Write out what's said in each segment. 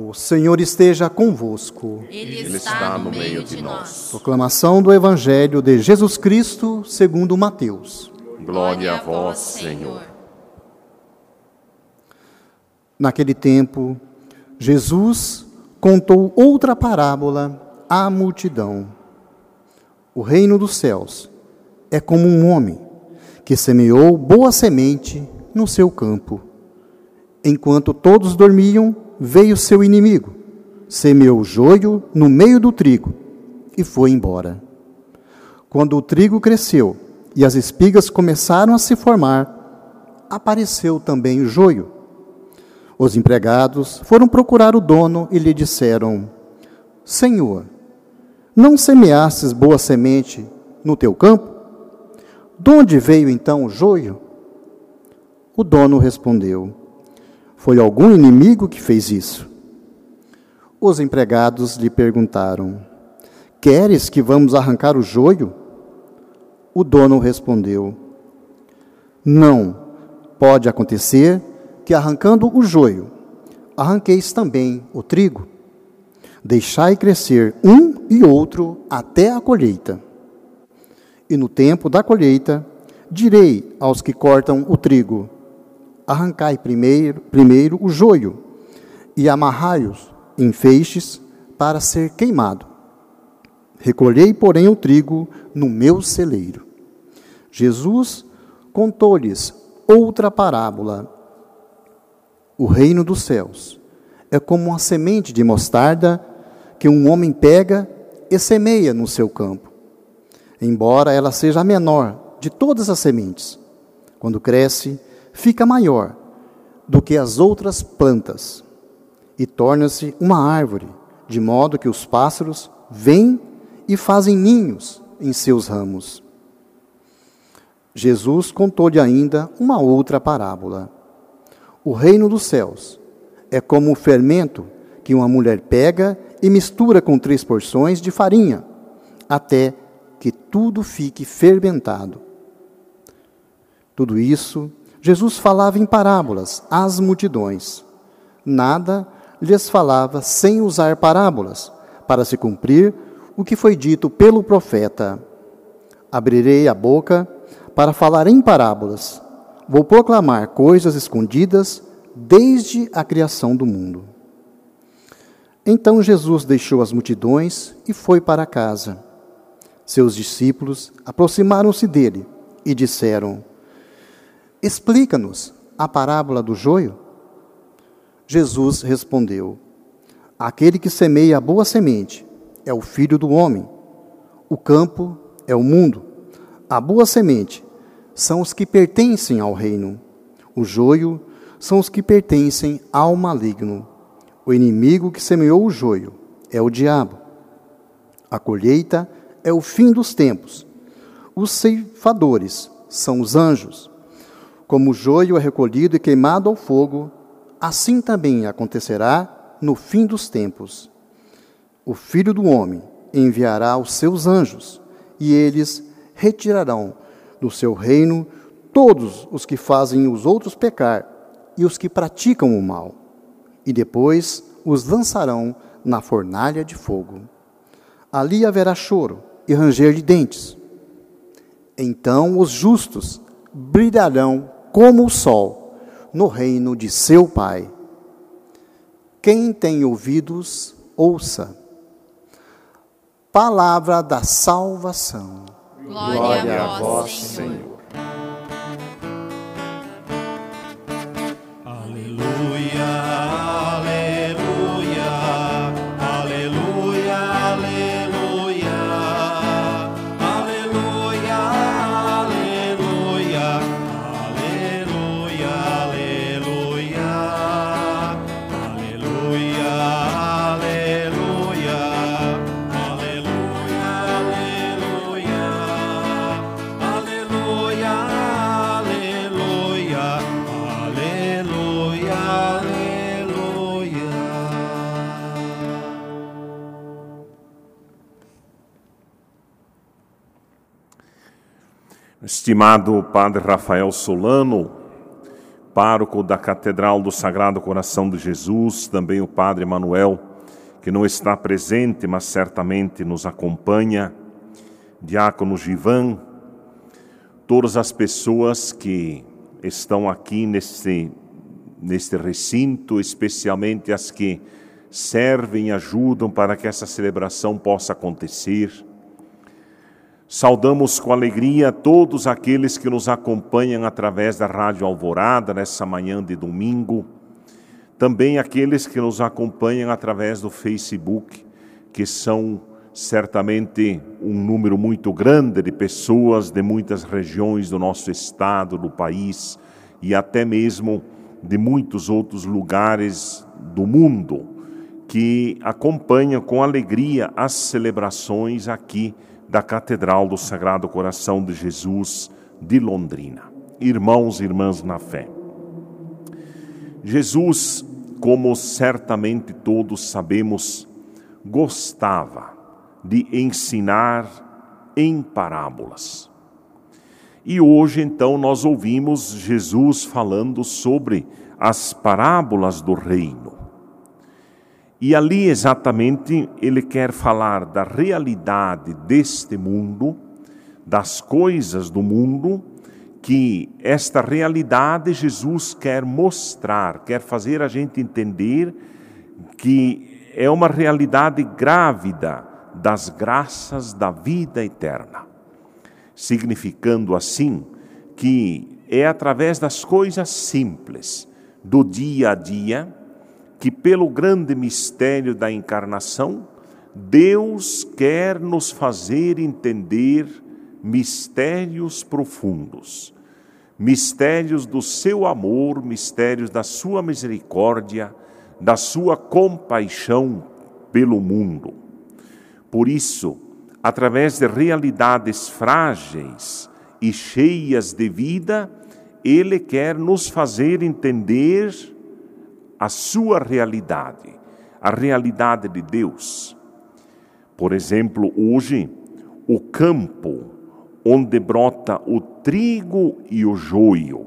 O Senhor esteja convosco. Ele, está no meio de nós. Proclamação do Evangelho de Jesus Cristo, segundo Mateus. Glória a vós, Senhor. Naquele tempo, Jesus contou outra parábola à multidão. O reino dos céus é como um homem que semeou boa semente no seu campo. Enquanto todos dormiam, veio seu inimigo, semeou joio no meio do trigo e foi embora. Quando o trigo cresceu e as espigas começaram a se formar, apareceu também o joio. Os empregados foram procurar o dono e lhe disseram: Senhor, não semeastes boa semente no teu campo? De onde veio então o joio? O dono respondeu: Foi algum inimigo que fez isso. Os empregados lhe perguntaram: Queres que vamos arrancar o joio? O dono respondeu: Não, pode acontecer que arrancando o joio, arranqueis também o trigo. Deixai crescer um e outro até a colheita. E no tempo da colheita, direi aos que cortam o trigo: Arrancai primeiro, primeiro o joio e amarrai-os em feixes para ser queimado. Recolhei, porém, o trigo no meu celeiro. Jesus contou-lhes outra parábola. O reino dos céus é como uma semente de mostarda que um homem pega e semeia no seu campo. Embora ela seja a menor de todas as sementes, quando cresce, fica maior do que as outras plantas e torna-se uma árvore, de modo que os pássaros vêm e fazem ninhos em seus ramos. Jesus contou-lhe ainda uma outra parábola. O reino dos céus é como o fermento que uma mulher pega e mistura com três porções de farinha, até que tudo fique fermentado. Tudo isso Jesus falava em parábolas às multidões. Nada lhes falava sem usar parábolas, para se cumprir o que foi dito pelo profeta: Abrirei a boca para falar em parábolas. Vou proclamar coisas escondidas desde a criação do mundo. Então Jesus deixou as multidões e foi para casa. Seus discípulos aproximaram-se dele e disseram: Explica-nos a parábola do joio. Jesus respondeu: Aquele que semeia a boa semente é o filho do homem. O campo é o mundo. A boa semente são os que pertencem ao reino. O joio são os que pertencem ao maligno. O inimigo que semeou o joio é o diabo. A colheita é o fim dos tempos. Os ceifadores são os anjos. Como o joio é recolhido e queimado ao fogo, assim também acontecerá no fim dos tempos. O Filho do Homem enviará os seus anjos, e eles retirarão do seu reino todos os que fazem os outros pecar e os que praticam o mal e depois os lançarão na fornalha de fogo. Ali haverá choro e ranger de dentes. Então os justos brilharão como o sol no reino de seu Pai. Quem tem ouvidos, ouça. Palavra da salvação. Glória, Glória a vós, Senhor. Estimado Padre Rafael Solano, pároco da Catedral do Sagrado Coração de Jesus, também o Padre Manuel, que não está presente, mas certamente nos acompanha, Diácono Givan, todas as pessoas que estão aqui neste, neste recinto, especialmente as que servem e ajudam para que essa celebração possa acontecer. Saudamos com alegria todos aqueles que nos acompanham através da Rádio Alvorada nessa manhã de domingo, também aqueles que nos acompanham através do Facebook, que são certamente um número muito grande de pessoas de muitas regiões do nosso estado, do país e até mesmo de muitos outros lugares do mundo que acompanham com alegria as celebrações aqui da Catedral do Sagrado Coração de Jesus de Londrina. Irmãos e irmãs na fé. Jesus, como certamente todos sabemos, gostava de ensinar em parábolas. E hoje, então, nós ouvimos Jesus falando sobre as parábolas do reino. E ali exatamente ele quer falar da realidade deste mundo, das coisas do mundo, que esta realidade Jesus quer mostrar, quer fazer a gente entender que é uma realidade grávida das graças da vida eterna. Significando assim que é através das coisas simples do dia a dia que, pelo grande mistério da encarnação, Deus quer nos fazer entender mistérios profundos, mistérios do seu amor, mistérios da sua misericórdia, da sua compaixão pelo mundo. Por isso, através de realidades frágeis e cheias de vida, Ele quer nos fazer entender a sua realidade, a realidade de Deus. Por exemplo, hoje, o campo onde brota o trigo e o joio.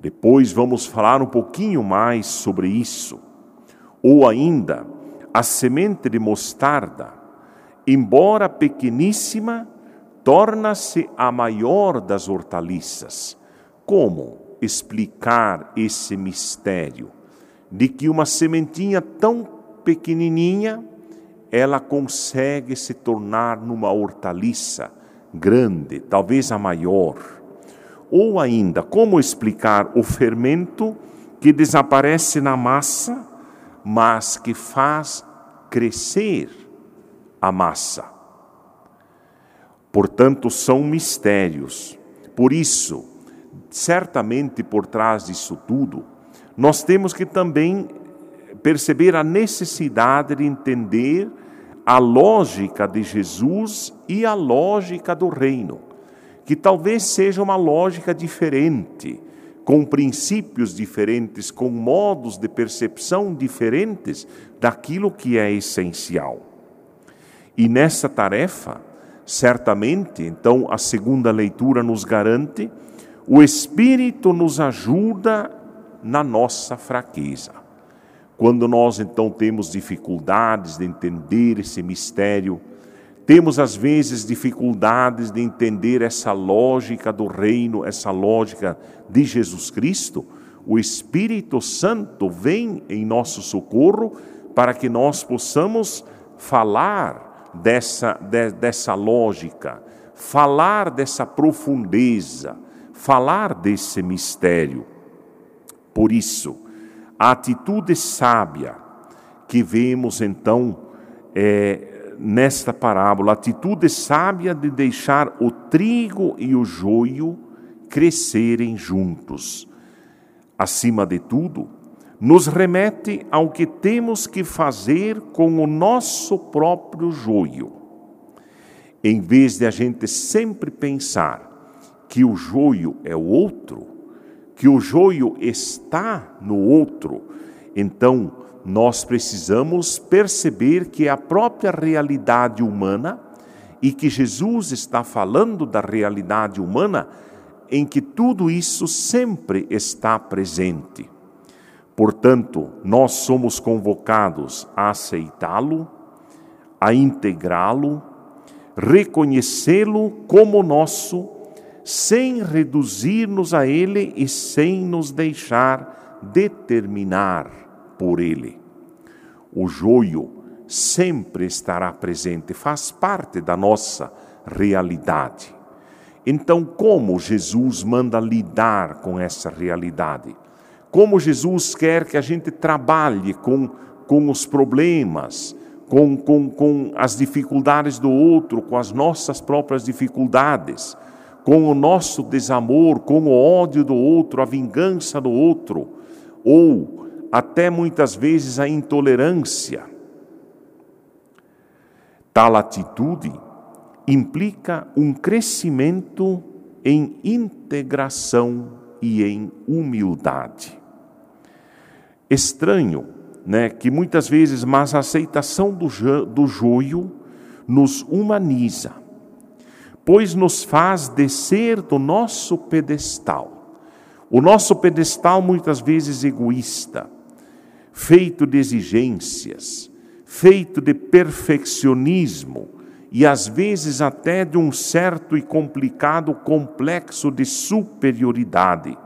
Depois vamos falar um pouquinho mais sobre isso. Ou ainda, a semente de mostarda, embora pequeníssima, torna-se a maior das hortaliças. Como explicar esse mistério? De que uma sementinha tão pequenininha ela consegue se tornar numa hortaliça grande, talvez a maior. Ou ainda, como explicar o fermento que desaparece na massa, mas que faz crescer a massa? Portanto, são mistérios. Por isso, certamente por trás disso tudo, nós temos que também perceber a necessidade de entender a lógica de Jesus e a lógica do reino, que talvez seja uma lógica diferente, com princípios diferentes, com modos de percepção diferentes daquilo que é essencial. E nessa tarefa, certamente, então a segunda leitura nos garante, o Espírito nos ajuda na nossa fraqueza. Quando nós então temos dificuldades de entender esse mistério, temos às vezes dificuldades de entender essa lógica do reino, essa lógica de Jesus Cristo, o Espírito Santo vem em nosso socorro para que nós possamos falar dessa, de, dessa lógica, falar dessa profundeza, falar desse mistério. Por isso, a atitude sábia que vemos então é, nesta parábola, a atitude sábia de deixar o trigo e o joio crescerem juntos. Acima de tudo, nos remete ao que temos que fazer com o nosso próprio joio. Em vez de a gente sempre pensar que o joio é o outro, que o joio está no outro, então nós precisamos perceber que é a própria realidade humana e que Jesus está falando da realidade humana em que tudo isso sempre está presente. Portanto, nós somos convocados a aceitá-lo, a integrá-lo, reconhecê-lo como nosso, sem reduzir-nos a ele e sem nos deixar determinar por ele. O joio sempre estará presente, faz parte da nossa realidade. Então, como Jesus manda lidar com essa realidade? Como Jesus quer que a gente trabalhe com, com os problemas, com, com, com as dificuldades do outro, com as nossas próprias dificuldades, com o nosso desamor, com o ódio do outro, a vingança do outro, ou até muitas vezes a intolerância. Tal atitude implica um crescimento em integração e em humildade. Estranho, né, que muitas vezes, mas a aceitação do, do joio nos humaniza, pois nos faz descer do nosso pedestal. O nosso pedestal muitas vezes egoísta, feito de exigências, feito de perfeccionismo e às vezes até de um certo e complicado complexo de superioridade,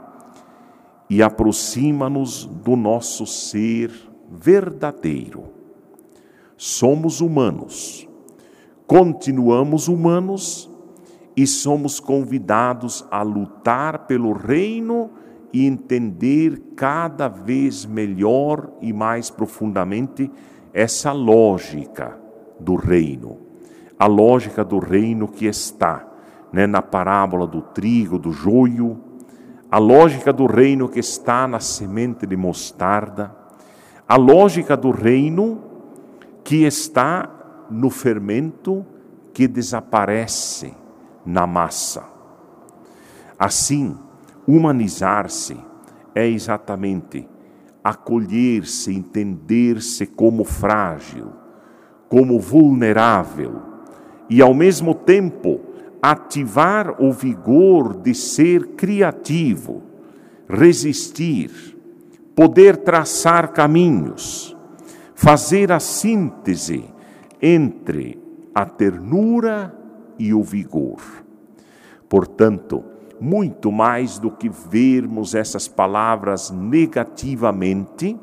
e aproxima-nos do nosso ser verdadeiro. Somos humanos, continuamos humanos e somos convidados a lutar pelo reino e entender cada vez melhor e mais profundamente essa lógica do reino. A lógica do reino que está né, na parábola do trigo, do joio, a lógica do reino que está na semente de mostarda, a lógica do reino que está no fermento que desaparece na massa. Assim, humanizar-se é exatamente acolher-se, entender-se como frágil, como vulnerável e, ao mesmo tempo, ativar o vigor de ser criativo, resistir, poder traçar caminhos, fazer a síntese entre a ternura e o vigor. Portanto, muito mais do que vermos essas palavras negativamente,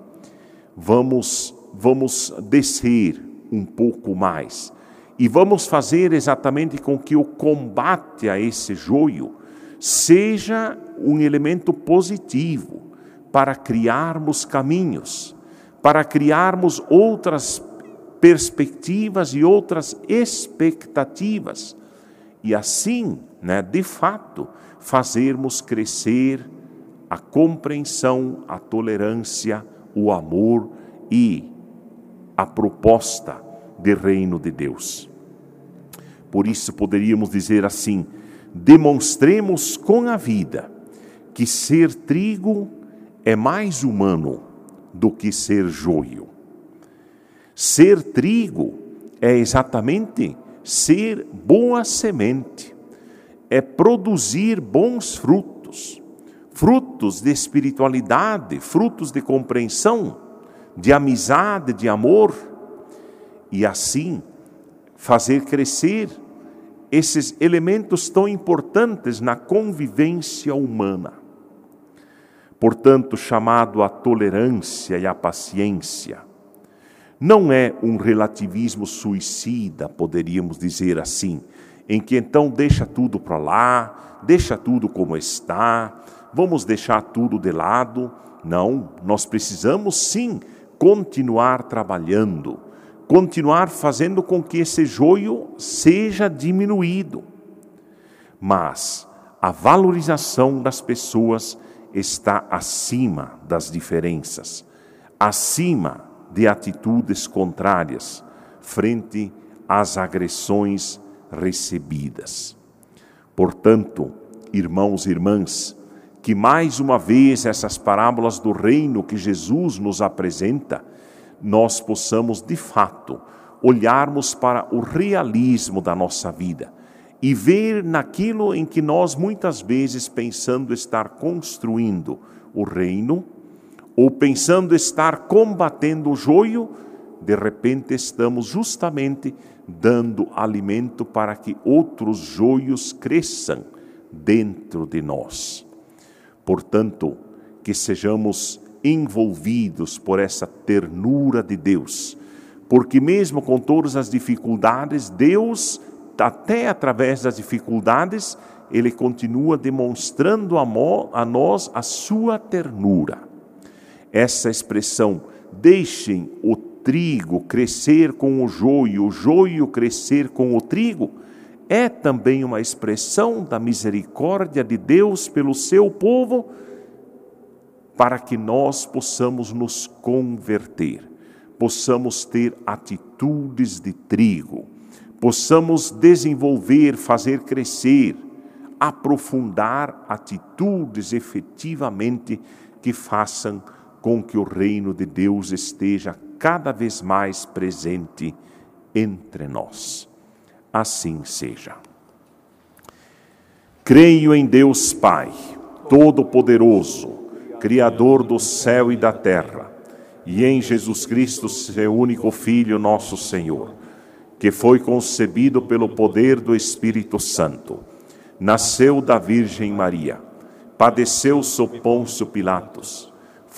vamos vamos descer um pouco mais e vamos fazer exatamente com que o combate a esse joio seja um elemento positivo, para criarmos caminhos, para criarmos outras perspectivas e outras expectativas. E assim, né, de fato, fazermos crescer a compreensão, a tolerância, o amor e a proposta de reino de Deus. Por isso poderíamos dizer assim: demonstremos com a vida que ser trigo é mais humano do que ser joio. Ser trigo é exatamente ser boa semente, é produzir bons frutos, frutos de espiritualidade, frutos de compreensão, de amizade, de amor, e assim fazer crescer esses elementos tão importantes na convivência humana portanto, chamado à tolerância e à paciência. Não é um relativismo suicida, poderíamos dizer assim, em que então deixa tudo para lá, deixa tudo como está, vamos deixar tudo de lado. Não, nós precisamos sim continuar trabalhando, continuar fazendo com que esse joio seja diminuído. Mas a valorização das pessoas está acima das diferenças, acima de atitudes contrárias frente às agressões recebidas. Portanto, irmãos e irmãs, que mais uma vez essas parábolas do reino que Jesus nos apresenta, nós possamos de fato olharmos para o realismo da nossa vida e ver naquilo em que nós muitas vezes pensando estar construindo o reino, ou pensando estar combatendo o joio, de repente estamos justamente dando alimento para que outros joios cresçam dentro de nós. Portanto, que sejamos envolvidos por essa ternura de Deus, porque mesmo com todas as dificuldades, Deus, até através das dificuldades, Ele continua demonstrando a nós a sua ternura. Essa expressão, deixem o trigo crescer com o joio, o joio crescer com o trigo, é também uma expressão da misericórdia de Deus pelo seu povo, para que nós possamos nos converter, possamos ter atitudes de trigo, possamos desenvolver, fazer crescer, aprofundar atitudes efetivamente que façam com que o reino de Deus esteja cada vez mais presente entre nós. Assim seja. Creio em Deus Pai, Todo-Poderoso, Criador do céu e da terra, e em Jesus Cristo, seu único Filho, nosso Senhor, que foi concebido pelo poder do Espírito Santo, nasceu da Virgem Maria, padeceu sob Pôncio Pilatos,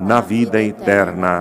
na vida eterna.